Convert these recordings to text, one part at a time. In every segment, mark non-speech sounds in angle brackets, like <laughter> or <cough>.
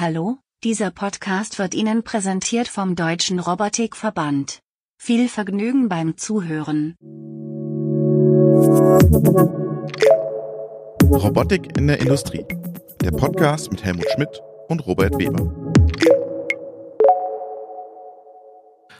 Hallo, dieser Podcast wird Ihnen präsentiert vom Deutschen Robotikverband. Viel Vergnügen beim Zuhören. Robotik in der Industrie. Der Podcast mit Helmut Schmidt und Robert Weber.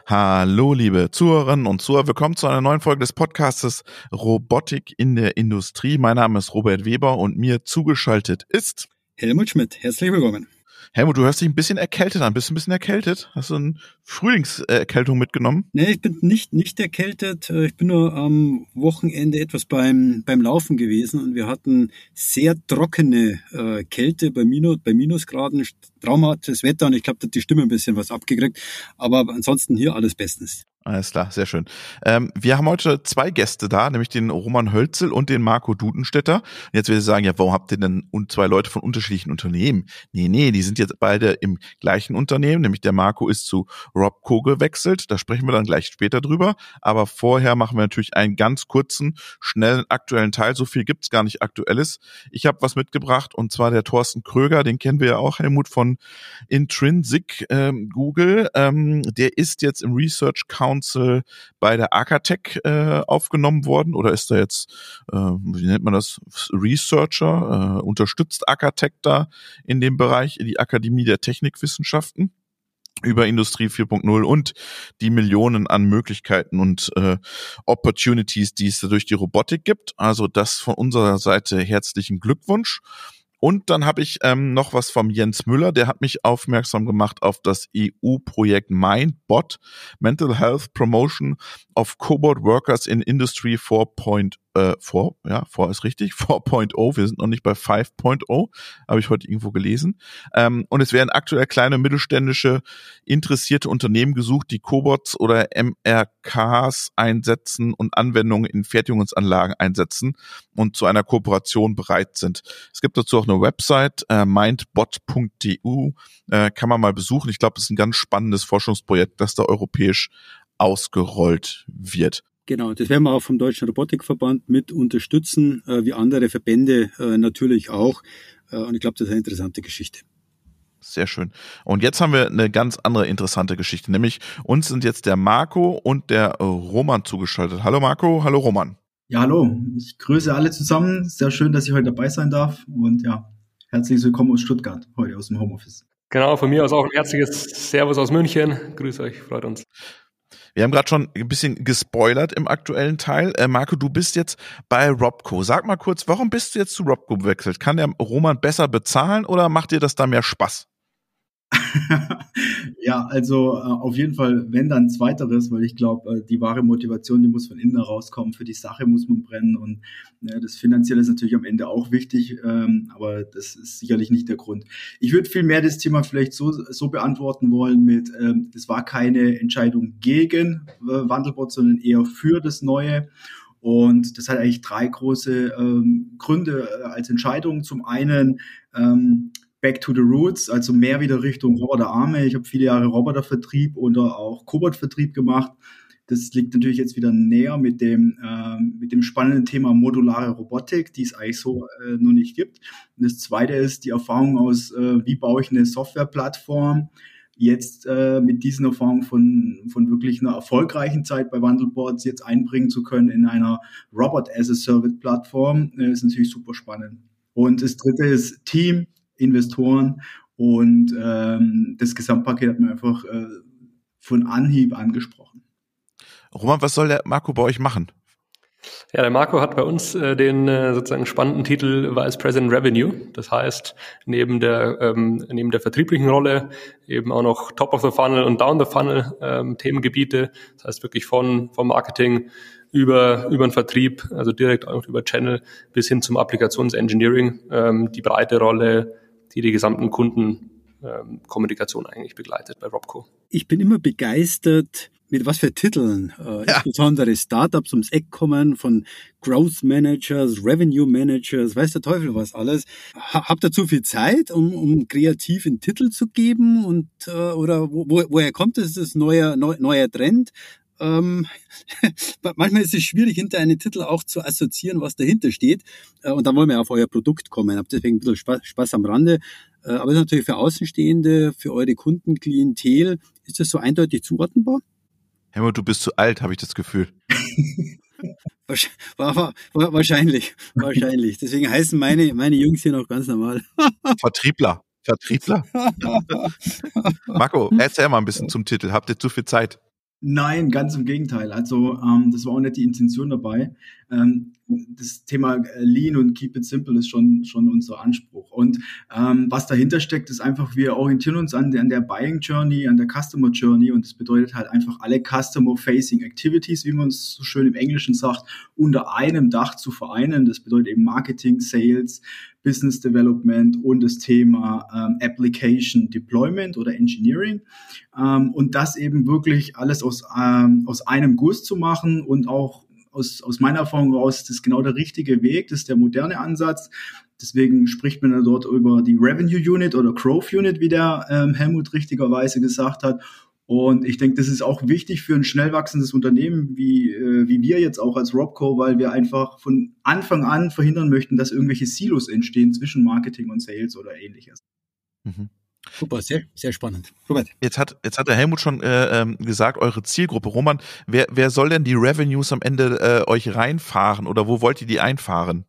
Hallo, liebe Zuhörerinnen und Zuhörer. Willkommen zu einer neuen Folge des Podcastes Robotik in der Industrie. Mein Name ist Robert Weber und mir zugeschaltet ist Helmut Schmidt. Herzlich willkommen. Helmut, du hörst dich ein bisschen erkältet an. Bist du ein bisschen erkältet? Hast du eine Frühlingserkältung mitgenommen? Nee, ich bin nicht, nicht erkältet. Äh, ich bin nur am Wochenende etwas beim, beim Laufen gewesen und wir hatten sehr trockene äh, Kälte bei, Minus, bei Minusgraden, traumhaftes Wetter und ich glaube, da hat die Stimme ein bisschen was abgekriegt. Aber ansonsten hier alles bestens. Alles klar, sehr schön. Ähm, wir haben heute zwei Gäste da, nämlich den Roman Hölzel und den Marco Dudenstetter. Jetzt will ich sagen, ja, warum habt ihr denn zwei Leute von unterschiedlichen Unternehmen? Nee, nee, die sind jetzt beide im gleichen Unternehmen, nämlich der Marco ist zu Robco gewechselt. Da sprechen wir dann gleich später drüber. Aber vorher machen wir natürlich einen ganz kurzen, schnellen, aktuellen Teil. So viel gibt's gar nicht Aktuelles. Ich habe was mitgebracht und zwar der Thorsten Kröger, den kennen wir ja auch, Helmut von Intrinsic ähm, Google. Ähm, der ist jetzt im Research Council Council bei der Arcatech äh, aufgenommen worden oder ist er jetzt, äh, wie nennt man das, Researcher, äh, unterstützt Arcatech da in dem Bereich, die Akademie der Technikwissenschaften? über Industrie 4.0 und die Millionen an Möglichkeiten und äh, Opportunities, die es da durch die Robotik gibt. Also das von unserer Seite herzlichen Glückwunsch. Und dann habe ich ähm, noch was vom Jens Müller, der hat mich aufmerksam gemacht auf das EU-Projekt MindBot, Mental Health Promotion of Cobot Workers in Industry 4.0 äh, 4, ja, 4 ist richtig, <laughs> 4.0, wir sind noch nicht bei 5.0, habe ich heute irgendwo gelesen. Ähm, und es werden aktuell kleine mittelständische interessierte Unternehmen gesucht, die Cobots oder MRKs einsetzen und Anwendungen in Fertigungsanlagen einsetzen und zu einer Kooperation bereit sind. Es gibt dazu auch eine Website, äh, mindbot.eu, äh, kann man mal besuchen. Ich glaube, es ist ein ganz spannendes Forschungsprojekt, das da europäisch ausgerollt wird. Genau, das werden wir auch vom Deutschen Robotikverband mit unterstützen, äh, wie andere Verbände äh, natürlich auch. Äh, und ich glaube, das ist eine interessante Geschichte. Sehr schön. Und jetzt haben wir eine ganz andere interessante Geschichte, nämlich uns sind jetzt der Marco und der Roman zugeschaltet. Hallo Marco, hallo Roman. Ja, hallo. Ich grüße alle zusammen. Sehr schön, dass ich heute dabei sein darf. Und ja, herzlich willkommen aus Stuttgart, heute aus dem Homeoffice. Genau, von mir aus auch ein herzliches Servus aus München. Grüße euch, freut uns. Wir haben gerade schon ein bisschen gespoilert im aktuellen Teil. Äh, Marco, du bist jetzt bei Robco. Sag mal kurz, warum bist du jetzt zu Robco gewechselt? Kann der Roman besser bezahlen oder macht dir das da mehr Spaß? <laughs> ja, also äh, auf jeden Fall, wenn dann zweiteres, weil ich glaube, äh, die wahre Motivation, die muss von innen herauskommen. Für die Sache muss man brennen und äh, das Finanzielle ist natürlich am Ende auch wichtig, ähm, aber das ist sicherlich nicht der Grund. Ich würde viel mehr das Thema vielleicht so, so beantworten wollen mit, ähm, das war keine Entscheidung gegen äh, Wandelbot, sondern eher für das Neue. Und das hat eigentlich drei große ähm, Gründe äh, als Entscheidung. Zum einen ähm, Back to the Roots, also mehr wieder Richtung Roboterarme. Ich habe viele Jahre Robotervertrieb oder auch Cobot-Vertrieb gemacht. Das liegt natürlich jetzt wieder näher mit dem, äh, mit dem spannenden Thema modulare Robotik, die es eigentlich so äh, noch nicht gibt. Und das zweite ist die Erfahrung aus, äh, wie baue ich eine Softwareplattform, jetzt äh, mit diesen Erfahrungen von, von wirklich einer erfolgreichen Zeit bei Wandelboards jetzt einbringen zu können in einer Robot as a Service Plattform, äh, ist natürlich super spannend. Und das dritte ist Team, Investoren und ähm, das Gesamtpaket hat mir einfach äh, von Anhieb angesprochen. Roman, was soll der Marco bei euch machen? Ja, der Marco hat bei uns äh, den äh, sozusagen spannenden Titel Vice President Revenue. Das heißt, neben der ähm, neben der vertrieblichen Rolle eben auch noch Top of the Funnel und Down the Funnel ähm, Themengebiete. Das heißt wirklich von vom Marketing über über den Vertrieb, also direkt auch über Channel bis hin zum Applikationsengineering ähm, die breite Rolle die die gesamten Kundenkommunikation ähm, eigentlich begleitet bei Robco. Ich bin immer begeistert, mit was für Titeln äh, ja. insbesondere Startups ums Eck kommen, von Growth Managers, Revenue Managers, weiß der Teufel was alles. Ha, habt ihr zu viel Zeit, um, um kreativ einen Titel zu geben und äh, oder wo, woher kommt es, das neuer neu, neuer Trend? Ähm, <laughs> manchmal ist es schwierig, hinter einen Titel auch zu assoziieren, was dahinter steht. Äh, und dann wollen wir auf euer Produkt kommen. Hab deswegen ein bisschen Spaß, Spaß am Rande. Äh, aber ist natürlich für Außenstehende, für eure Kundenklientel, ist das so eindeutig zuordnenbar? Helmut, du bist zu alt, habe ich das Gefühl. <laughs> wahrscheinlich, wahrscheinlich. Deswegen heißen meine, meine Jungs hier noch ganz normal. <laughs> Vertriebler. Vertriebler. Marco, erzähl mal ein bisschen zum Titel. Habt ihr zu viel Zeit? Nein, ganz im Gegenteil. Also ähm, das war auch nicht die Intention dabei. Ähm, das Thema äh, Lean und Keep it simple ist schon schon unser Anspruch. Und ähm, was dahinter steckt, ist einfach, wir orientieren uns an der, an der Buying Journey, an der Customer Journey und das bedeutet halt einfach alle Customer-Facing Activities, wie man es so schön im Englischen sagt, unter einem Dach zu vereinen. Das bedeutet eben Marketing, Sales, Business Development und das Thema ähm, Application Deployment oder Engineering. Ähm, und das eben wirklich alles aus, ähm, aus einem Guss zu machen und auch aus, aus meiner Erfahrung raus ist das genau der richtige Weg, das ist der moderne Ansatz. Deswegen spricht man dort über die Revenue Unit oder Growth Unit, wie der ähm, Helmut richtigerweise gesagt hat. Und ich denke, das ist auch wichtig für ein schnell wachsendes Unternehmen wie, äh, wie wir jetzt auch als Robco, weil wir einfach von Anfang an verhindern möchten, dass irgendwelche Silos entstehen zwischen Marketing und Sales oder ähnliches. Mhm. Super, sehr, sehr spannend. Robert. Jetzt hat, jetzt hat der Helmut schon äh, ähm, gesagt, eure Zielgruppe. Roman, wer, wer soll denn die Revenues am Ende äh, euch reinfahren oder wo wollt ihr die einfahren?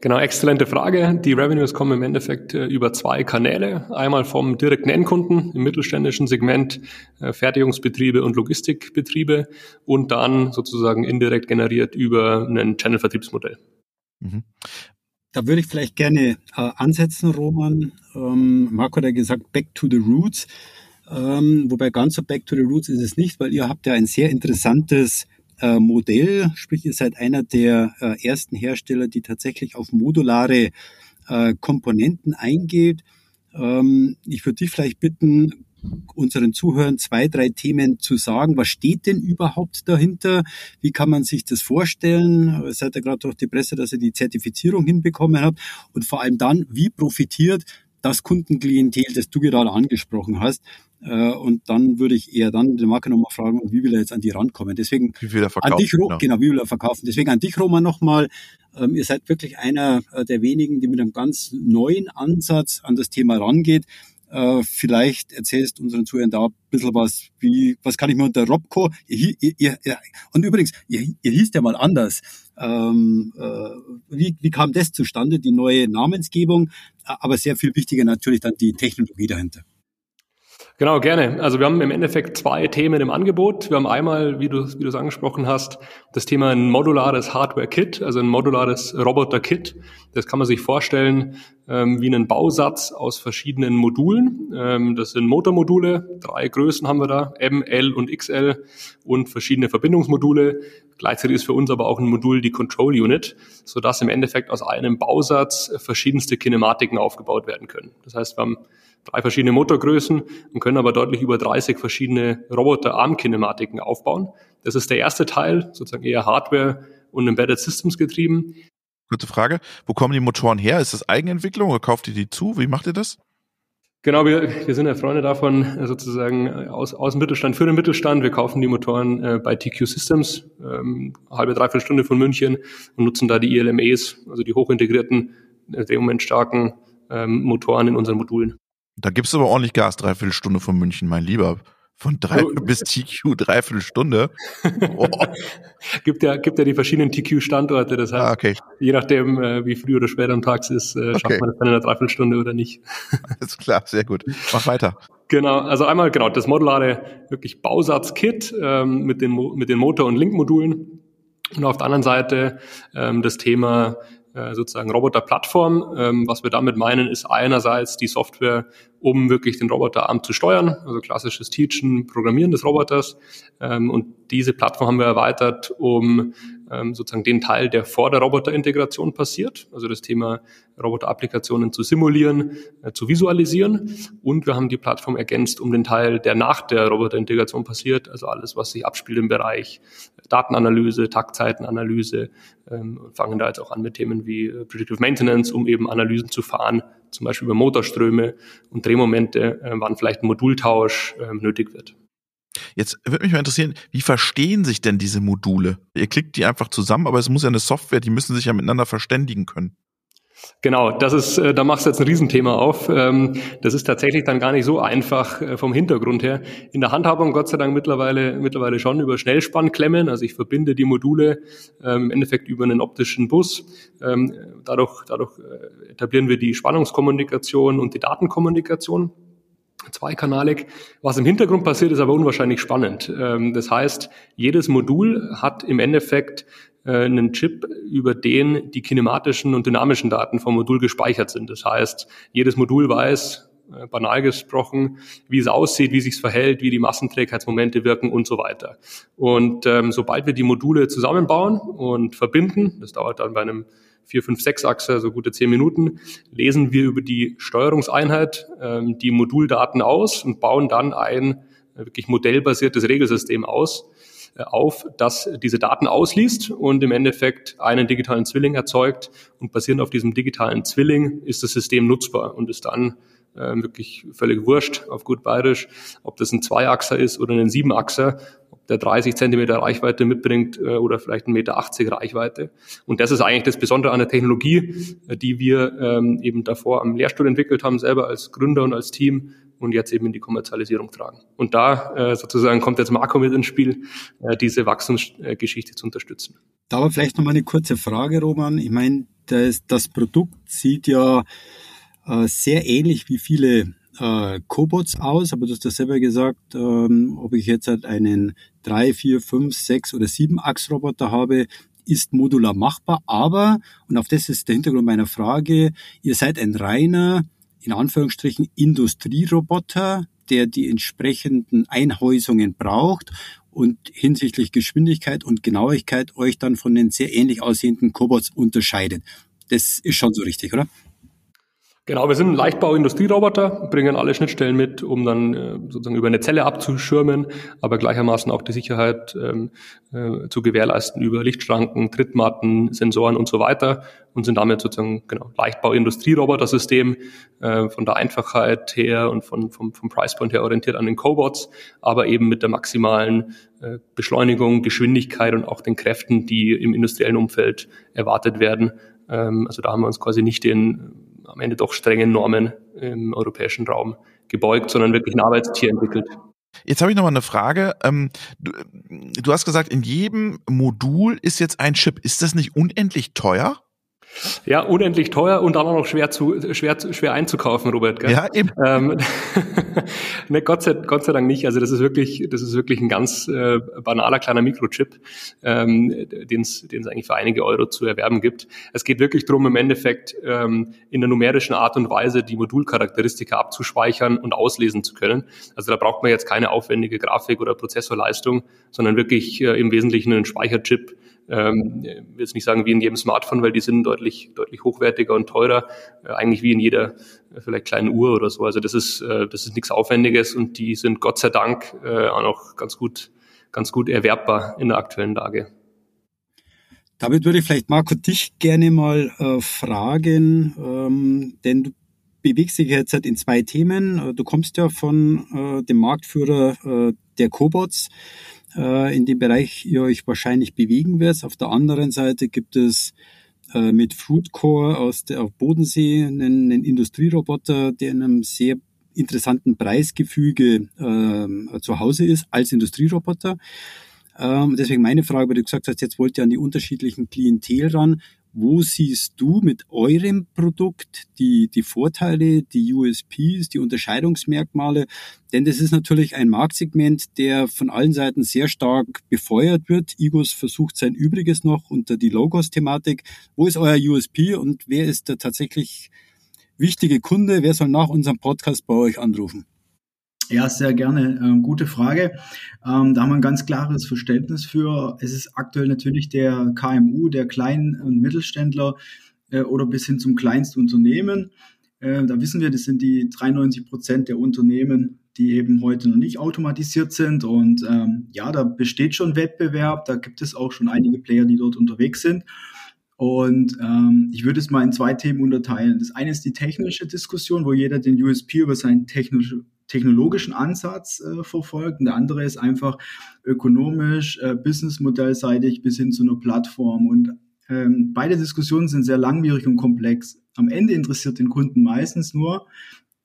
Genau, exzellente Frage. Die Revenues kommen im Endeffekt äh, über zwei Kanäle. Einmal vom direkten Endkunden im mittelständischen Segment, äh, Fertigungsbetriebe und Logistikbetriebe und dann sozusagen indirekt generiert über ein Channel-Vertriebsmodell. Mhm. Da würde ich vielleicht gerne äh, ansetzen, Roman. Ähm, Marco hat ja gesagt, back to the roots. Ähm, wobei ganz so back to the roots ist es nicht, weil ihr habt ja ein sehr interessantes äh, Modell, sprich ihr seid einer der äh, ersten Hersteller, die tatsächlich auf modulare äh, Komponenten eingeht. Ähm, ich würde dich vielleicht bitten, unseren Zuhörern zwei, drei Themen zu sagen. Was steht denn überhaupt dahinter? Wie kann man sich das vorstellen? Seid ihr gerade durch die Presse, dass ihr die Zertifizierung hinbekommen habt? Und vor allem dann, wie profitiert das Kundenklientel, das du gerade angesprochen hast, äh, und dann würde ich eher dann den Marker nochmal fragen, wie will er jetzt an die rankommen. Deswegen wie will er verkaufen, an dich, genau. genau, wie will er verkaufen. Deswegen an dich, Roman, nochmal. Ähm, ihr seid wirklich einer äh, der wenigen, die mit einem ganz neuen Ansatz an das Thema rangeht. Äh, vielleicht erzählst unseren Zuhörern da ein bisschen was, wie, was kann ich mir unter Robco, ihr, ihr, ihr, und übrigens, ihr, ihr hieß ja mal anders. Ähm, äh, wie, wie kam das zustande, die neue Namensgebung? Aber sehr viel wichtiger natürlich dann die Technologie dahinter. Genau, gerne. Also wir haben im Endeffekt zwei Themen im Angebot. Wir haben einmal, wie du, wie du es angesprochen hast, das Thema ein modulares Hardware-Kit, also ein modulares Roboter-Kit. Das kann man sich vorstellen ähm, wie einen Bausatz aus verschiedenen Modulen. Ähm, das sind Motormodule, drei Größen haben wir da, M, L und XL und verschiedene Verbindungsmodule. Gleichzeitig ist für uns aber auch ein Modul die Control Unit, sodass im Endeffekt aus einem Bausatz verschiedenste Kinematiken aufgebaut werden können. Das heißt, wir haben drei verschiedene Motorgrößen und können aber deutlich über 30 verschiedene Roboter-Arm-Kinematiken aufbauen. Das ist der erste Teil, sozusagen eher Hardware und Embedded Systems getrieben. Kurze Frage, wo kommen die Motoren her? Ist das Eigenentwicklung oder kauft ihr die zu? Wie macht ihr das? Genau, wir, wir sind ja Freunde davon, äh, sozusagen äh, aus, aus dem Mittelstand für den Mittelstand. Wir kaufen die Motoren äh, bei TQ Systems, ähm, halbe, dreiviertel Stunde von München und nutzen da die ILMEs, also die hochintegrierten, äh, drehmomentstarken ähm, Motoren in unseren Modulen. Da gibst du aber ordentlich Gas, dreiviertel Stunde von München, mein Lieber. Von drei oh. bis TQ dreiviertel Stunde. Oh. <laughs> gibt ja gibt ja die verschiedenen TQ-Standorte. Das heißt, ah, okay. je nachdem, äh, wie früh oder spät am Tag es ist, äh, schafft okay. man das dann in einer Dreiviertelstunde oder nicht. <laughs> Alles klar, sehr gut. Mach weiter. Genau, also einmal genau das modulare wirklich Bausatz-Kit ähm, mit den mit den Motor- und Link-Modulen und auf der anderen Seite ähm, das Thema äh, sozusagen Roboterplattform. Ähm, was wir damit meinen, ist einerseits die Software, um wirklich den Roboterarm zu steuern, also klassisches Teachen, Programmieren des Roboters. Ähm, und diese Plattform haben wir erweitert, um ähm, sozusagen den Teil, der vor der Roboterintegration passiert, also das Thema Roboterapplikationen zu simulieren, äh, zu visualisieren. Und wir haben die Plattform ergänzt um den Teil, der nach der Roboterintegration passiert, also alles, was sich abspielt im Bereich Datenanalyse, Taktzeitenanalyse, ähm, fangen da jetzt auch an mit Themen wie äh, Predictive Maintenance, um eben Analysen zu fahren, zum Beispiel über Motorströme und Drehmomente, äh, wann vielleicht ein Modultausch äh, nötig wird. Jetzt würde mich mal interessieren, wie verstehen sich denn diese Module? Ihr klickt die einfach zusammen, aber es muss ja eine Software, die müssen sich ja miteinander verständigen können. Genau, das ist, äh, da machst du jetzt ein Riesenthema auf. Ähm, das ist tatsächlich dann gar nicht so einfach äh, vom Hintergrund her. In der Handhabung Gott sei Dank mittlerweile, mittlerweile schon über Schnellspannklemmen. Also ich verbinde die Module ähm, im Endeffekt über einen optischen Bus. Ähm, dadurch, dadurch äh, etablieren wir die Spannungskommunikation und die Datenkommunikation zweikanalig. Was im Hintergrund passiert, ist aber unwahrscheinlich spannend. Das heißt, jedes Modul hat im Endeffekt äh, einen Chip, über den die kinematischen und dynamischen Daten vom Modul gespeichert sind. Das heißt, jedes Modul weiß, äh, banal gesprochen, wie es aussieht, wie sich verhält, wie die Massenträgheitsmomente wirken und so weiter. Und ähm, sobald wir die Module zusammenbauen und verbinden, das dauert dann bei einem 4, 5, 6 Achse, so gute 10 Minuten, lesen wir über die Steuerungseinheit ähm, die Moduldaten aus und bauen dann ein äh, wirklich modellbasiertes Regelsystem aus, äh, auf, das diese Daten ausliest und im Endeffekt einen digitalen Zwilling erzeugt. Und basierend auf diesem digitalen Zwilling ist das System nutzbar und ist dann äh, wirklich völlig wurscht auf gut bayerisch, ob das ein Zweiachser ist oder ein Siebenachser, ob der 30 Zentimeter Reichweite mitbringt äh, oder vielleicht ein Meter 80 Reichweite. Und das ist eigentlich das Besondere an der Technologie, äh, die wir ähm, eben davor am Lehrstuhl entwickelt haben, selber als Gründer und als Team und jetzt eben in die Kommerzialisierung tragen. Und da äh, sozusagen kommt jetzt Marco mit ins Spiel, äh, diese Wachstumsgeschichte zu unterstützen. Da aber vielleicht noch mal eine kurze Frage, Roman. Ich meine, das, das Produkt sieht ja äh, sehr ähnlich wie viele äh, Cobots aus, aber du hast das selber gesagt, ähm, ob ich jetzt halt einen 3, 4, 5, 6 oder 7 Achsroboter habe, ist modular machbar, aber, und auf das ist der Hintergrund meiner Frage, ihr seid ein reiner in Anführungsstrichen Industrieroboter, der die entsprechenden Einhäusungen braucht und hinsichtlich Geschwindigkeit und Genauigkeit euch dann von den sehr ähnlich aussehenden Cobots unterscheidet. Das ist schon so richtig, oder? Genau, wir sind ein Leichtbau-Industrieroboter, bringen alle Schnittstellen mit, um dann äh, sozusagen über eine Zelle abzuschirmen, aber gleichermaßen auch die Sicherheit ähm, äh, zu gewährleisten über Lichtschranken, Trittmatten, Sensoren und so weiter und sind damit sozusagen genau Leichtbau-Industrieroboter-System äh, von der Einfachheit her und von, vom, vom Pricepoint her orientiert an den Cobots, aber eben mit der maximalen äh, Beschleunigung, Geschwindigkeit und auch den Kräften, die im industriellen Umfeld erwartet werden. Ähm, also da haben wir uns quasi nicht den am Ende doch strengen Normen im europäischen Raum gebeugt, sondern wirklich ein Arbeitstier entwickelt. Jetzt habe ich noch mal eine Frage. Ähm, du hast gesagt, in jedem Modul ist jetzt ein Chip. Ist das nicht unendlich teuer? Ja, unendlich teuer und dann auch noch schwer zu schwer schwer einzukaufen, Robert. Gell? Ja, eben. Ähm, <laughs> ne, Gott, sei, Gott sei Dank nicht. Also das ist wirklich, das ist wirklich ein ganz äh, banaler kleiner Mikrochip, ähm, den es eigentlich für einige Euro zu erwerben gibt. Es geht wirklich darum, im Endeffekt ähm, in der numerischen Art und Weise die Modulcharakteristika abzuspeichern und auslesen zu können. Also da braucht man jetzt keine aufwendige Grafik oder Prozessorleistung, sondern wirklich äh, im Wesentlichen einen Speicherchip ähm, ich will jetzt nicht sagen wie in jedem Smartphone, weil die sind deutlich, deutlich hochwertiger und teurer, äh, eigentlich wie in jeder äh, vielleicht kleinen Uhr oder so. Also das ist, äh, das ist nichts Aufwendiges und die sind Gott sei Dank äh, auch noch ganz gut, ganz gut erwerbbar in der aktuellen Lage. Damit würde ich vielleicht Marco dich gerne mal äh, fragen, ähm, denn du bewegst dich jetzt halt in zwei Themen. Äh, du kommst ja von äh, dem Marktführer äh, der Cobots äh, in dem Bereich ihr euch wahrscheinlich bewegen werdet. Auf der anderen Seite gibt es äh, mit Fruitcore aus der auf Bodensee einen, einen Industrieroboter, der in einem sehr interessanten Preisgefüge äh, zu Hause ist als Industrieroboter. Ähm, deswegen meine Frage, weil du gesagt hast, jetzt wollt ihr an die unterschiedlichen Klientel ran. Wo siehst du mit eurem Produkt die, die Vorteile, die USPs, die Unterscheidungsmerkmale? Denn das ist natürlich ein Marktsegment, der von allen Seiten sehr stark befeuert wird. Igos versucht sein Übriges noch unter die Logos-Thematik. Wo ist euer USP und wer ist der tatsächlich wichtige Kunde? Wer soll nach unserem Podcast bei euch anrufen? Ja, sehr gerne. Ähm, gute Frage. Ähm, da haben wir ein ganz klares Verständnis für. Es ist aktuell natürlich der KMU, der Klein- und Mittelständler äh, oder bis hin zum Kleinstunternehmen. Äh, da wissen wir, das sind die 93 Prozent der Unternehmen, die eben heute noch nicht automatisiert sind. Und ähm, ja, da besteht schon Wettbewerb. Da gibt es auch schon einige Player, die dort unterwegs sind. Und ähm, ich würde es mal in zwei Themen unterteilen. Das eine ist die technische Diskussion, wo jeder den USP über seinen technische, technologischen Ansatz äh, verfolgt. Und der andere ist einfach ökonomisch, äh, businessmodellseitig bis hin zu einer Plattform. Und ähm, beide Diskussionen sind sehr langwierig und komplex. Am Ende interessiert den Kunden meistens nur,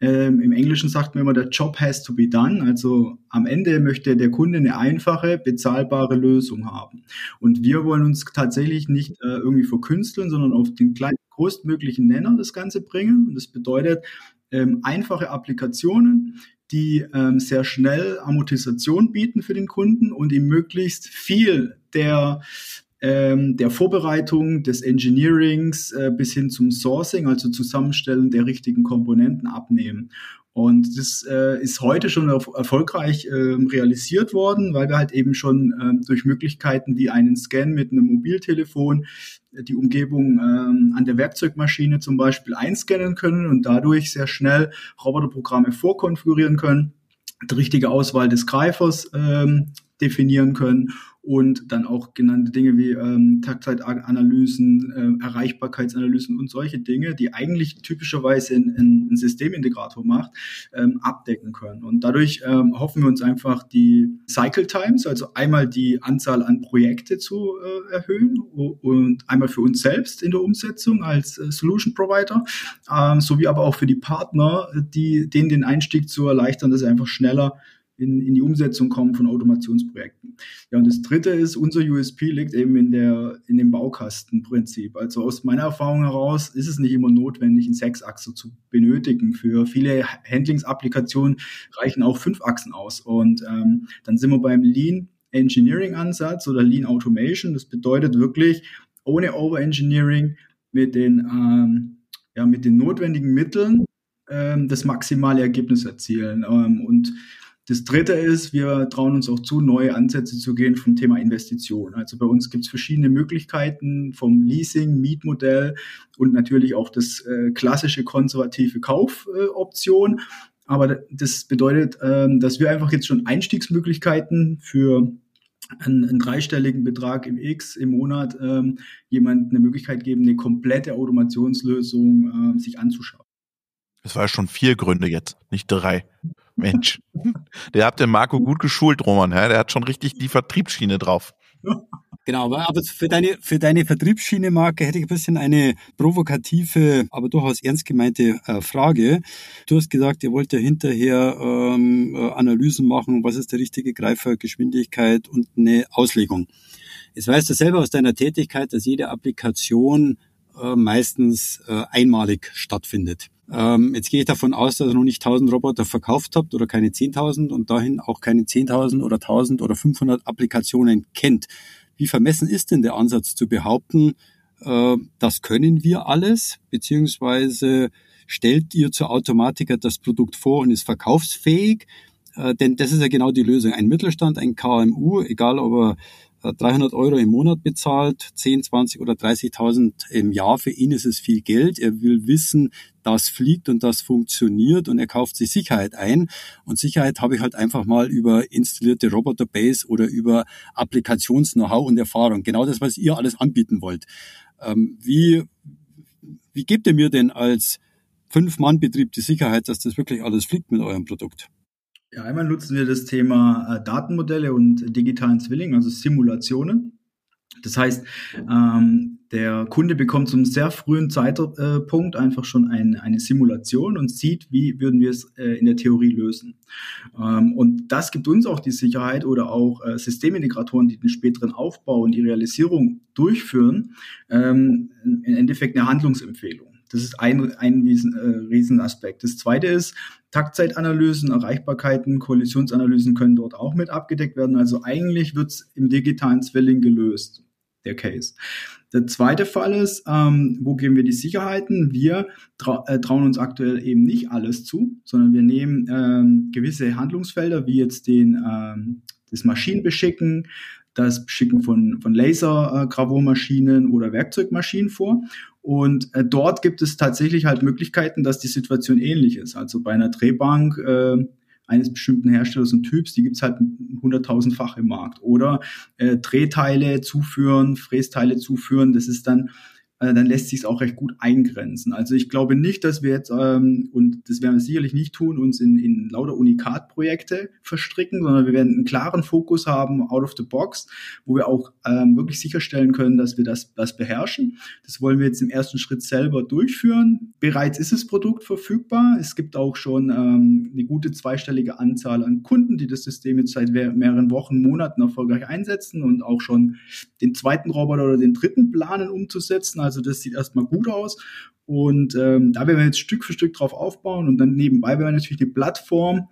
ähm, Im Englischen sagt man immer, der Job has to be done. Also am Ende möchte der Kunde eine einfache, bezahlbare Lösung haben. Und wir wollen uns tatsächlich nicht äh, irgendwie verkünsteln, sondern auf den kleinen, größtmöglichen Nenner das Ganze bringen. Und das bedeutet ähm, einfache Applikationen, die ähm, sehr schnell Amortisation bieten für den Kunden und ihm möglichst viel der ähm, der Vorbereitung, des Engineerings äh, bis hin zum Sourcing, also Zusammenstellen der richtigen Komponenten abnehmen. Und das äh, ist heute schon erfolgreich äh, realisiert worden, weil wir halt eben schon äh, durch Möglichkeiten wie einen Scan mit einem Mobiltelefon die Umgebung ähm, an der Werkzeugmaschine zum Beispiel einscannen können und dadurch sehr schnell Roboterprogramme vorkonfigurieren können, die richtige Auswahl des Greifers ähm, definieren können und dann auch genannte Dinge wie ähm, Taktzeitanalysen, äh, Erreichbarkeitsanalysen und solche Dinge, die eigentlich typischerweise ein, ein Systemintegrator macht, ähm, abdecken können. Und dadurch ähm, hoffen wir uns einfach die Cycle Times, also einmal die Anzahl an Projekte zu äh, erhöhen und einmal für uns selbst in der Umsetzung als äh, Solution Provider, ähm, sowie aber auch für die Partner, die denen den Einstieg zu erleichtern, dass sie einfach schneller in, in die Umsetzung kommen von Automationsprojekten. Ja, und das dritte ist, unser USP liegt eben in der, in dem Baukastenprinzip. Also aus meiner Erfahrung heraus ist es nicht immer notwendig, einen Sechsachse zu benötigen. Für viele Handlingsapplikationen reichen auch fünf Achsen aus. Und ähm, dann sind wir beim Lean Engineering Ansatz oder Lean Automation. Das bedeutet wirklich, ohne Overengineering mit den, ähm, ja, mit den notwendigen Mitteln ähm, das maximale Ergebnis erzielen. Ähm, und das dritte ist, wir trauen uns auch zu, neue Ansätze zu gehen vom Thema Investition. Also bei uns gibt es verschiedene Möglichkeiten vom Leasing, Mietmodell und natürlich auch das äh, klassische konservative Kaufoption. Äh, Aber das bedeutet, ähm, dass wir einfach jetzt schon Einstiegsmöglichkeiten für einen, einen dreistelligen Betrag im X im Monat ähm, jemand eine Möglichkeit geben, eine komplette Automationslösung äh, sich anzuschauen. Das war schon vier Gründe jetzt, nicht drei. Mensch, der habt den Marco gut geschult, Roman. Ja? Der hat schon richtig die Vertriebsschiene drauf. Genau, aber für deine, für deine Vertriebsschiene, Marke, hätte ich ein bisschen eine provokative, aber durchaus ernst gemeinte äh, Frage. Du hast gesagt, ihr wollt ja hinterher ähm, äh, Analysen machen, was ist der richtige Greifer, Geschwindigkeit und eine Auslegung. Jetzt weißt du selber aus deiner Tätigkeit, dass jede Applikation äh, meistens äh, einmalig stattfindet. Ähm, jetzt gehe ich davon aus, dass ihr noch nicht 1000 Roboter verkauft habt oder keine 10.000 und dahin auch keine 10.000 oder 1000 oder 500 Applikationen kennt. Wie vermessen ist denn der Ansatz zu behaupten, äh, das können wir alles, beziehungsweise stellt ihr zur Automatiker das Produkt vor und ist verkaufsfähig? Äh, denn das ist ja genau die Lösung. Ein Mittelstand, ein KMU, egal ob er 300 Euro im Monat bezahlt, 10, 20 oder 30.000 im Jahr. Für ihn ist es viel Geld. Er will wissen, das fliegt und das funktioniert und er kauft sich Sicherheit ein. Und Sicherheit habe ich halt einfach mal über installierte Roboter-Base oder über Applikations-Know-how und Erfahrung. Genau das, was ihr alles anbieten wollt. Ähm, wie, wie gebt ihr mir denn als Fünf-Mann-Betrieb die Sicherheit, dass das wirklich alles fliegt mit eurem Produkt? Ja, einmal nutzen wir das Thema äh, Datenmodelle und digitalen Zwilling, also Simulationen. Das heißt, ähm, der Kunde bekommt zum sehr frühen Zeitpunkt einfach schon ein, eine Simulation und sieht, wie würden wir es äh, in der Theorie lösen. Ähm, und das gibt uns auch die Sicherheit oder auch äh, Systemintegratoren, die den späteren Aufbau und die Realisierung durchführen, ähm, im Endeffekt eine Handlungsempfehlung. Das ist ein, ein Riesen, äh, Riesenaspekt. Das zweite ist, Taktzeitanalysen, Erreichbarkeiten, Kollisionsanalysen können dort auch mit abgedeckt werden. Also eigentlich wird es im digitalen Zwilling gelöst, der Case. Der zweite Fall ist, ähm, wo geben wir die Sicherheiten? Wir trau äh, trauen uns aktuell eben nicht alles zu, sondern wir nehmen ähm, gewisse Handlungsfelder, wie jetzt den, ähm, das Maschinenbeschicken, das Beschicken von, von Lasergravurmaschinen äh, oder Werkzeugmaschinen vor und äh, dort gibt es tatsächlich halt Möglichkeiten, dass die Situation ähnlich ist. Also bei einer Drehbank äh, eines bestimmten Herstellers und Typs, die gibt's halt hunderttausendfach im Markt. Oder äh, Drehteile zuführen, Frästeile zuführen, das ist dann äh, dann lässt sich es auch recht gut eingrenzen. Also ich glaube nicht, dass wir jetzt, ähm, und das werden wir sicherlich nicht tun, uns in, in lauter Unikat-Projekte verstricken, sondern wir werden einen klaren Fokus haben, out of the box, wo wir auch ähm, wirklich sicherstellen können, dass wir das, das beherrschen. Das wollen wir jetzt im ersten Schritt selber durchführen. Bereits ist das Produkt verfügbar. Es gibt auch schon ähm, eine gute zweistellige Anzahl an Kunden, die das System jetzt seit mehreren Wochen, Monaten erfolgreich einsetzen und auch schon den zweiten Roboter oder den dritten planen umzusetzen. Das sieht erstmal gut aus. Und ähm, da werden wir jetzt Stück für Stück drauf aufbauen und dann nebenbei werden wir natürlich eine Plattform,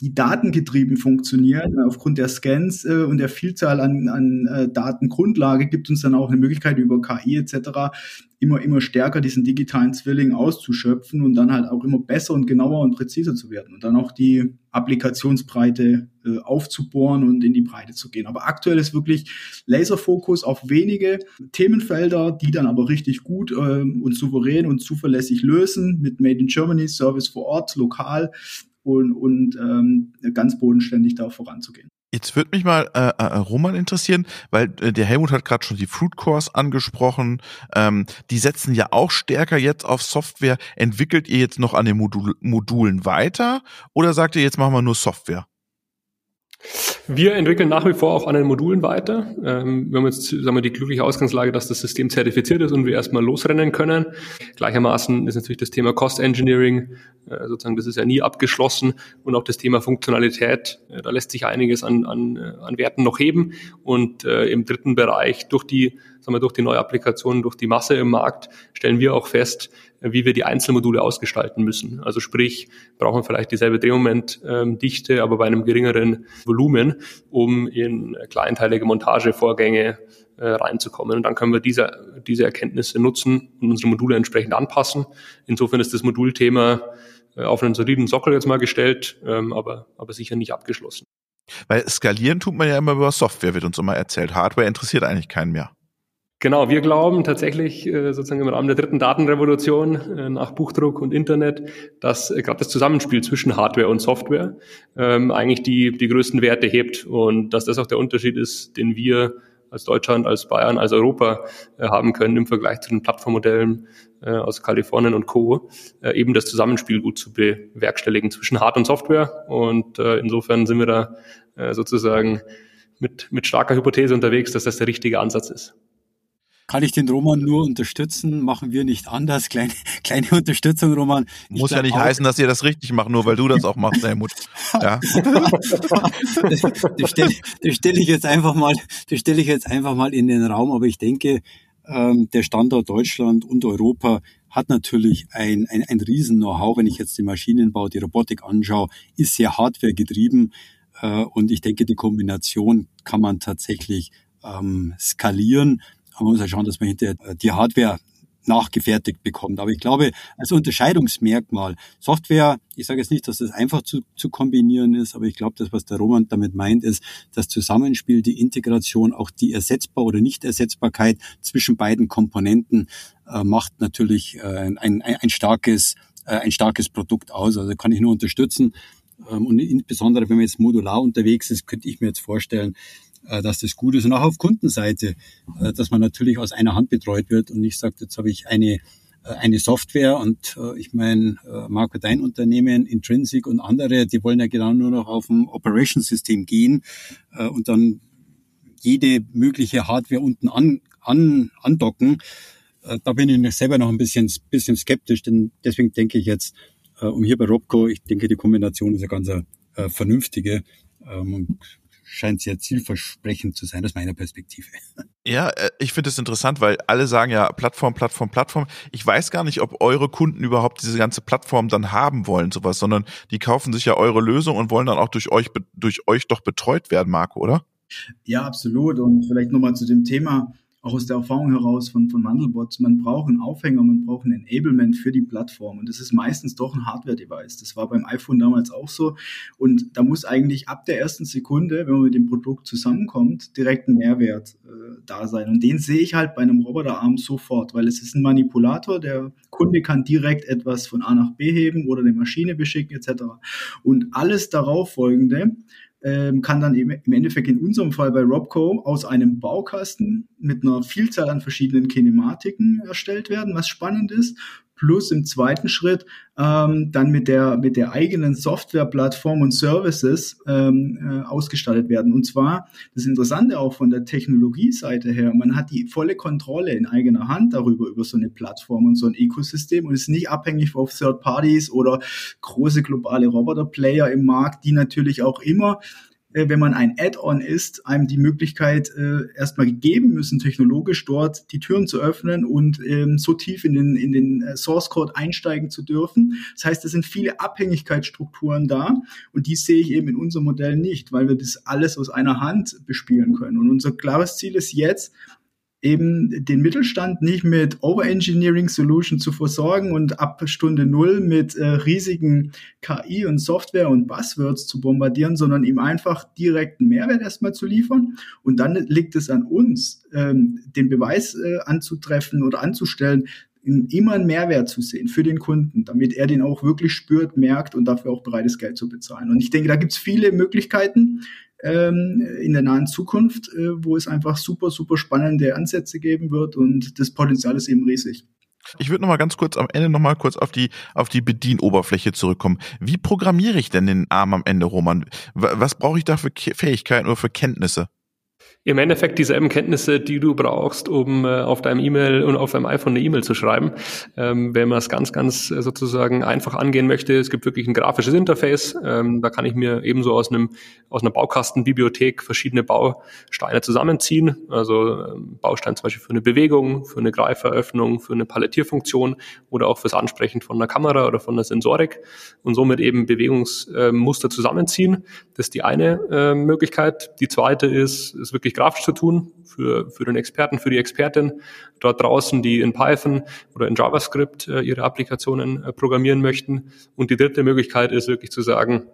die datengetrieben funktionieren. Aufgrund der Scans äh, und der Vielzahl an, an äh, Datengrundlage gibt uns dann auch eine Möglichkeit über KI etc. immer immer stärker diesen digitalen Zwilling auszuschöpfen und dann halt auch immer besser und genauer und präziser zu werden und dann auch die Applikationsbreite äh, aufzubohren und in die Breite zu gehen. Aber aktuell ist wirklich Laserfokus auf wenige Themenfelder, die dann aber richtig gut äh, und souverän und zuverlässig lösen mit Made in Germany, Service vor Ort, lokal und, und ähm, ganz bodenständig da voranzugehen. Jetzt würde mich mal äh, äh, Roman interessieren, weil äh, der Helmut hat gerade schon die Fruit Cores angesprochen. Ähm, die setzen ja auch stärker jetzt auf Software. Entwickelt ihr jetzt noch an den Modul Modulen weiter oder sagt ihr jetzt machen wir nur Software? Wir entwickeln nach wie vor auch an den Modulen weiter. Ähm, wir haben jetzt sagen wir, die glückliche Ausgangslage, dass das System zertifiziert ist und wir erstmal losrennen können. Gleichermaßen ist natürlich das Thema Cost Engineering, äh, sozusagen, das ist ja nie abgeschlossen und auch das Thema Funktionalität, äh, da lässt sich einiges an, an, äh, an Werten noch heben. Und äh, im dritten Bereich durch die sagen wir, durch die neue Applikation, durch die Masse im Markt, stellen wir auch fest, wie wir die Einzelmodule ausgestalten müssen. Also sprich, brauchen wir vielleicht dieselbe Drehmomentdichte, aber bei einem geringeren Volumen, um in kleinteilige Montagevorgänge äh, reinzukommen. Und dann können wir diese, diese Erkenntnisse nutzen und unsere Module entsprechend anpassen. Insofern ist das Modulthema äh, auf einen soliden Sockel jetzt mal gestellt, ähm, aber, aber sicher nicht abgeschlossen. Weil skalieren tut man ja immer über Software, wird uns immer erzählt. Hardware interessiert eigentlich keinen mehr. Genau, wir glauben tatsächlich äh, sozusagen im Rahmen der dritten Datenrevolution äh, nach Buchdruck und Internet, dass äh, gerade das Zusammenspiel zwischen Hardware und Software ähm, eigentlich die, die größten Werte hebt und dass das auch der Unterschied ist, den wir als Deutschland, als Bayern, als Europa haben können im Vergleich zu den Plattformmodellen aus Kalifornien und Co. Eben das Zusammenspiel gut zu bewerkstelligen zwischen Hard- und Software und insofern sind wir da sozusagen mit, mit starker Hypothese unterwegs, dass das der richtige Ansatz ist kann ich den Roman nur unterstützen, machen wir nicht anders. Kleine, <laughs> kleine Unterstützung, Roman. Ich Muss ja nicht auch, heißen, dass ihr das richtig macht, nur weil du das auch machst, Helmut. <laughs> Ja. das, stelle stell ich jetzt einfach mal, das stelle ich jetzt einfach mal in den Raum, aber ich denke, ähm, der Standort Deutschland und Europa hat natürlich ein, ein, ein riesen Know-how, wenn ich jetzt den Maschinenbau, die Robotik anschaue, ist sehr hardware getrieben. Äh, und ich denke, die Kombination kann man tatsächlich ähm, skalieren man muss ja schauen, dass man hinterher äh, die Hardware nachgefertigt bekommt. Aber ich glaube, als Unterscheidungsmerkmal, Software, ich sage jetzt nicht, dass das einfach zu, zu kombinieren ist, aber ich glaube, das, was der Roman damit meint, ist, das Zusammenspiel, die Integration, auch die Ersetzbar oder Nicht-Ersetzbarkeit zwischen beiden Komponenten äh, macht natürlich äh, ein, ein, ein, starkes, äh, ein starkes Produkt aus. Also kann ich nur unterstützen. Ähm, und insbesondere, wenn man jetzt modular unterwegs ist, könnte ich mir jetzt vorstellen, dass das gut ist und auch auf Kundenseite, äh, dass man natürlich aus einer Hand betreut wird und nicht sagt, jetzt habe ich eine äh, eine Software und ich meine, Marco, dein Unternehmen, Intrinsic und andere, die wollen ja genau nur noch auf ein Operation-System gehen und dann jede mögliche Hardware unten an, an, andocken. Da bin ich selber noch ein bisschen, bisschen skeptisch, denn deswegen denke ich jetzt, um hier bei Robco, ich denke, die Kombination ist eine ganz vernünftige. Ähm, scheint sehr zielversprechend zu sein aus meiner Perspektive. Ja, äh, ich finde es interessant, weil alle sagen ja Plattform, Plattform, Plattform. Ich weiß gar nicht, ob eure Kunden überhaupt diese ganze Plattform dann haben wollen, sowas, sondern die kaufen sich ja eure Lösung und wollen dann auch durch euch, durch euch doch betreut werden, Marco, oder? Ja, absolut. Und vielleicht nochmal zu dem Thema auch aus der Erfahrung heraus von, von Wandelbots, man braucht einen Aufhänger, man braucht ein Enablement für die Plattform. Und das ist meistens doch ein Hardware-Device. Das war beim iPhone damals auch so. Und da muss eigentlich ab der ersten Sekunde, wenn man mit dem Produkt zusammenkommt, direkt ein Mehrwert äh, da sein. Und den sehe ich halt bei einem Roboterarm sofort, weil es ist ein Manipulator. Der Kunde kann direkt etwas von A nach B heben oder eine Maschine beschicken etc. Und alles darauf folgende ähm, kann dann im Endeffekt in unserem Fall bei Robco aus einem Baukasten mit einer Vielzahl an verschiedenen Kinematiken erstellt werden, was spannend ist plus im zweiten Schritt ähm, dann mit der, mit der eigenen Softwareplattform und Services ähm, äh, ausgestattet werden. Und zwar, das Interessante auch von der Technologieseite her, man hat die volle Kontrolle in eigener Hand darüber, über so eine Plattform und so ein Ökosystem und ist nicht abhängig auf Third Parties oder große globale Roboter-Player im Markt, die natürlich auch immer wenn man ein Add-on ist, einem die Möglichkeit äh, erstmal gegeben müssen, technologisch dort die Türen zu öffnen und ähm, so tief in den, in den äh, Source Code einsteigen zu dürfen. Das heißt, es sind viele Abhängigkeitsstrukturen da und die sehe ich eben in unserem Modell nicht, weil wir das alles aus einer Hand bespielen können. Und unser klares Ziel ist jetzt, eben den Mittelstand nicht mit Overengineering Solution zu versorgen und ab Stunde Null mit äh, riesigen KI und Software und Buzzwords zu bombardieren, sondern ihm einfach direkten Mehrwert erstmal zu liefern. Und dann liegt es an uns, ähm, den Beweis äh, anzutreffen oder anzustellen, immer einen Mehrwert zu sehen für den Kunden, damit er den auch wirklich spürt, merkt und dafür auch bereit ist, Geld zu bezahlen. Und ich denke, da gibt es viele Möglichkeiten, ähm, in der nahen Zukunft, äh, wo es einfach super, super spannende Ansätze geben wird und das Potenzial ist eben riesig. Ich würde noch mal ganz kurz am Ende noch mal kurz auf die auf die Bedienoberfläche zurückkommen. Wie programmiere ich denn den Arm am Ende, Roman? Was brauche ich da für Fähigkeiten oder für Kenntnisse? Im Endeffekt dieselben Kenntnisse, die du brauchst, um äh, auf deinem E-Mail und auf deinem iPhone eine E-Mail zu schreiben. Ähm, wenn man es ganz, ganz äh, sozusagen einfach angehen möchte, es gibt wirklich ein grafisches Interface. Ähm, da kann ich mir ebenso aus einem aus einer Baukastenbibliothek verschiedene Bausteine zusammenziehen. Also ähm, Baustein zum Beispiel für eine Bewegung, für eine Greiferöffnung, für eine Palettierfunktion oder auch fürs Ansprechen von einer Kamera oder von der Sensorik und somit eben Bewegungsmuster äh, zusammenziehen. Das ist die eine äh, Möglichkeit. Die zweite ist, ist wirklich grafisch zu tun für, für den Experten, für die Expertin dort draußen, die in Python oder in JavaScript äh, ihre Applikationen äh, programmieren möchten. Und die dritte Möglichkeit ist wirklich zu sagen,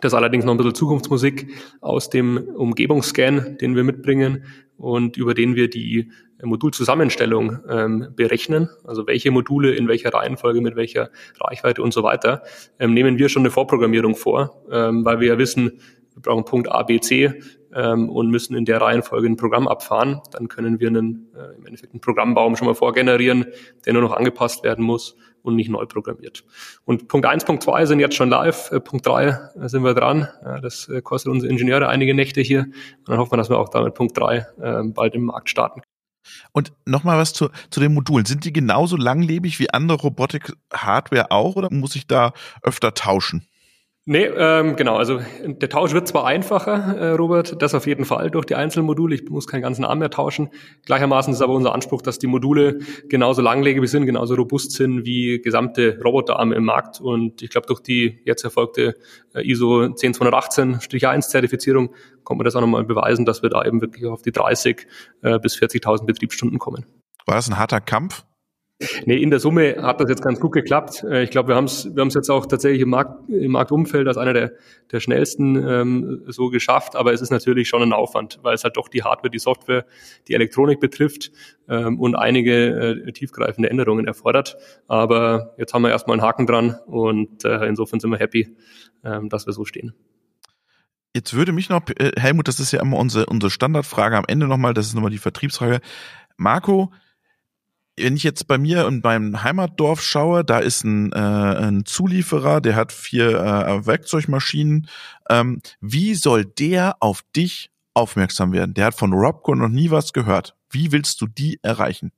das allerdings noch ein bisschen Zukunftsmusik aus dem Umgebungsscan, den wir mitbringen und über den wir die Modulzusammenstellung ähm, berechnen, also welche Module in welcher Reihenfolge, mit welcher Reichweite und so weiter, ähm, nehmen wir schon eine Vorprogrammierung vor, ähm, weil wir ja wissen, wir brauchen Punkt A, B, C ähm, und müssen in der Reihenfolge ein Programm abfahren. Dann können wir einen, äh, im Endeffekt einen Programmbaum schon mal vorgenerieren, der nur noch angepasst werden muss und nicht neu programmiert. Und Punkt 1, Punkt 2 sind jetzt schon live. Äh, Punkt 3 äh, sind wir dran. Äh, das äh, kostet unsere Ingenieure einige Nächte hier. Und dann hoffen wir, dass wir auch damit Punkt 3 äh, bald im Markt starten. Und nochmal was zu, zu den Modulen. Sind die genauso langlebig wie andere Robotik-Hardware auch oder muss ich da öfter tauschen? Nee, ähm, genau. Also der Tausch wird zwar einfacher, äh, Robert, das auf jeden Fall durch die Einzelmodule. Ich muss keinen ganzen Arm mehr tauschen. Gleichermaßen ist aber unser Anspruch, dass die Module genauso langlebig sind, genauso robust sind wie gesamte Roboterarme im Markt. Und ich glaube, durch die jetzt erfolgte äh, ISO 10218-1 Zertifizierung kommt man das auch nochmal beweisen, dass wir da eben wirklich auf die 30 äh, bis 40.000 Betriebsstunden kommen. War das ein harter Kampf? Nee, in der Summe hat das jetzt ganz gut geklappt. Äh, ich glaube, wir haben es wir jetzt auch tatsächlich im, Markt, im Marktumfeld als einer der, der schnellsten ähm, so geschafft. Aber es ist natürlich schon ein Aufwand, weil es halt doch die Hardware, die Software, die Elektronik betrifft ähm, und einige äh, tiefgreifende Änderungen erfordert. Aber jetzt haben wir erstmal einen Haken dran und äh, insofern sind wir happy, ähm, dass wir so stehen. Jetzt würde mich noch, äh, Helmut, das ist ja immer unsere, unsere Standardfrage am Ende nochmal, das ist nochmal die Vertriebsfrage. Marco, wenn ich jetzt bei mir und beim Heimatdorf schaue, da ist ein, äh, ein Zulieferer, der hat vier äh, Werkzeugmaschinen. Ähm, wie soll der auf dich aufmerksam werden? Der hat von Robco noch nie was gehört. Wie willst du die erreichen?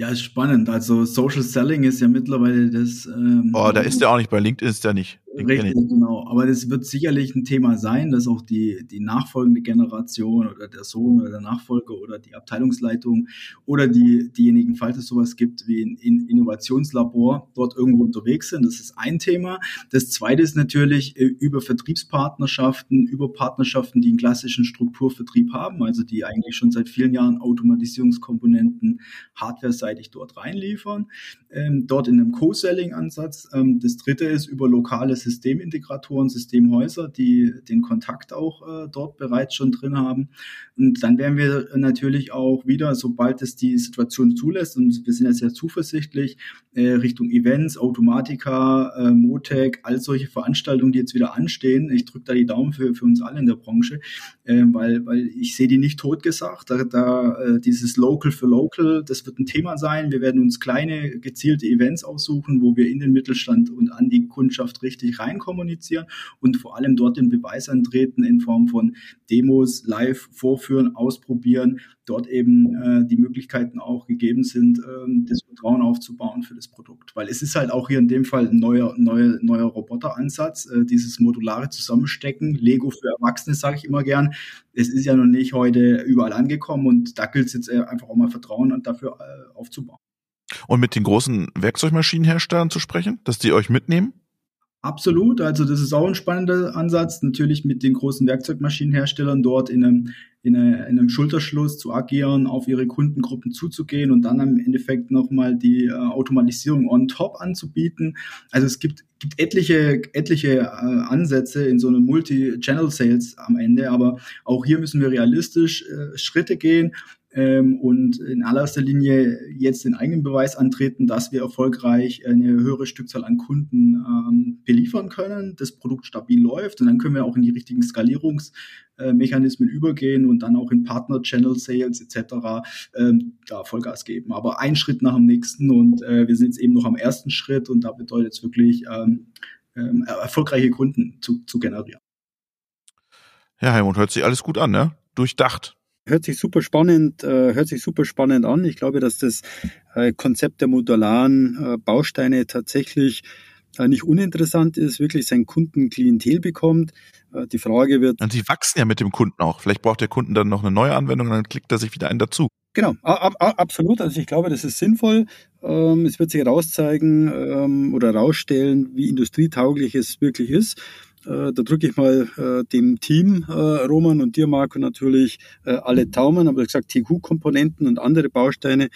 Ja, ist spannend. Also Social Selling ist ja mittlerweile das. Ähm, oh, da ist der auch nicht. Bei LinkedIn ist der nicht. Richtig, genau. Aber das wird sicherlich ein Thema sein, dass auch die, die nachfolgende Generation oder der Sohn oder der Nachfolger oder die Abteilungsleitung oder die, diejenigen, falls es sowas gibt wie ein Innovationslabor, dort irgendwo unterwegs sind. Das ist ein Thema. Das zweite ist natürlich äh, über Vertriebspartnerschaften, über Partnerschaften, die einen klassischen Strukturvertrieb haben, also die eigentlich schon seit vielen Jahren Automatisierungskomponenten hardware-seitig dort reinliefern. Ähm, dort in einem Co-Selling-Ansatz. Ähm, das dritte ist über lokale Systemintegratoren, Systemhäuser, die den Kontakt auch äh, dort bereits schon drin haben. Und dann werden wir natürlich auch wieder, sobald es die Situation zulässt, und wir sind ja sehr zuversichtlich, äh, Richtung Events, Automatika, äh, Motec, all solche Veranstaltungen, die jetzt wieder anstehen. Ich drücke da die Daumen für, für uns alle in der Branche, äh, weil, weil ich sehe die nicht totgesagt. Da, da äh, dieses Local für Local, das wird ein Thema sein. Wir werden uns kleine, gezielte Events aussuchen, wo wir in den Mittelstand und an die Kundschaft richtig rein kommunizieren und vor allem dort den Beweis antreten in Form von Demos, live vorführen, ausprobieren, dort eben äh, die Möglichkeiten auch gegeben sind, ähm, das Vertrauen aufzubauen für das Produkt. Weil es ist halt auch hier in dem Fall ein neuer, neuer, neuer Roboteransatz, äh, dieses modulare Zusammenstecken, Lego für Erwachsene, sage ich immer gern. Es ist ja noch nicht heute überall angekommen und da gilt es jetzt äh, einfach auch mal Vertrauen und dafür äh, aufzubauen. Und mit den großen Werkzeugmaschinenherstellern zu sprechen, dass die euch mitnehmen? Absolut, also das ist auch ein spannender Ansatz, natürlich mit den großen Werkzeugmaschinenherstellern dort in einem, in, eine, in einem Schulterschluss zu agieren, auf ihre Kundengruppen zuzugehen und dann im Endeffekt nochmal die äh, Automatisierung on top anzubieten. Also es gibt, gibt etliche, etliche äh, Ansätze in so einem Multi-Channel-Sales am Ende, aber auch hier müssen wir realistisch äh, Schritte gehen ähm, und in allererster Linie jetzt den eigenen Beweis antreten, dass wir erfolgreich eine höhere Stückzahl an Kunden ähm, beliefern können, das Produkt stabil läuft und dann können wir auch in die richtigen Skalierungsmechanismen äh, übergehen und dann auch in Partner, Channel Sales etc. Ähm, da Vollgas geben. Aber ein Schritt nach dem nächsten und äh, wir sind jetzt eben noch am ersten Schritt und da bedeutet es wirklich ähm, ähm, erfolgreiche Kunden zu, zu generieren. Ja, Helmut, hört sich alles gut an, ne? Durchdacht. Hört sich super spannend, äh, hört sich super spannend an. Ich glaube, dass das äh, Konzept der modularen äh, Bausteine tatsächlich äh, nicht uninteressant ist, wirklich sein Kundenklientel bekommt. Äh, die Frage wird. Und sie wachsen ja mit dem Kunden auch. Vielleicht braucht der Kunden dann noch eine neue Anwendung und dann klickt er sich wieder einen dazu. Genau, ab, ab, absolut. Also ich glaube, das ist sinnvoll. Ähm, es wird sich herauszeigen ähm, oder herausstellen, wie industrietauglich es wirklich ist. Äh, da drücke ich mal äh, dem Team, äh, Roman und dir, Marco, natürlich alle Daumen. Aber wie gesagt, TQ-Komponenten und andere Bausteine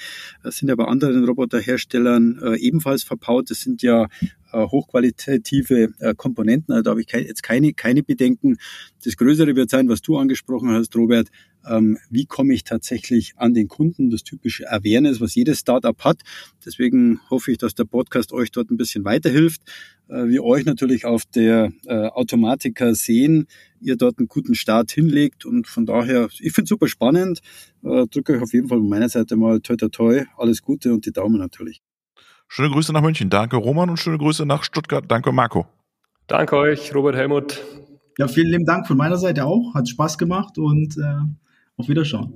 sind ja bei anderen Roboterherstellern ebenfalls verbaut. Das sind ja hochqualitative äh, Komponenten. Also da habe ich jetzt keine, keine Bedenken. Das Größere wird sein, was du angesprochen hast, Robert. Ähm, wie komme ich tatsächlich an den Kunden? Das typische Awareness, was jedes Startup hat. Deswegen hoffe ich, dass der Podcast euch dort ein bisschen weiterhilft. Äh, wir euch natürlich auf der äh, Automatika sehen, ihr dort einen guten Start hinlegt. Und von daher, ich finde es super spannend. Äh, drücke euch auf jeden Fall von meiner Seite mal toi toi toi. Alles Gute und die Daumen natürlich. Schöne Grüße nach München. Danke, Roman, und schöne Grüße nach Stuttgart. Danke, Marco. Danke euch, Robert Helmut. Ja, vielen lieben Dank von meiner Seite auch. Hat Spaß gemacht und äh, auf Wiederschauen.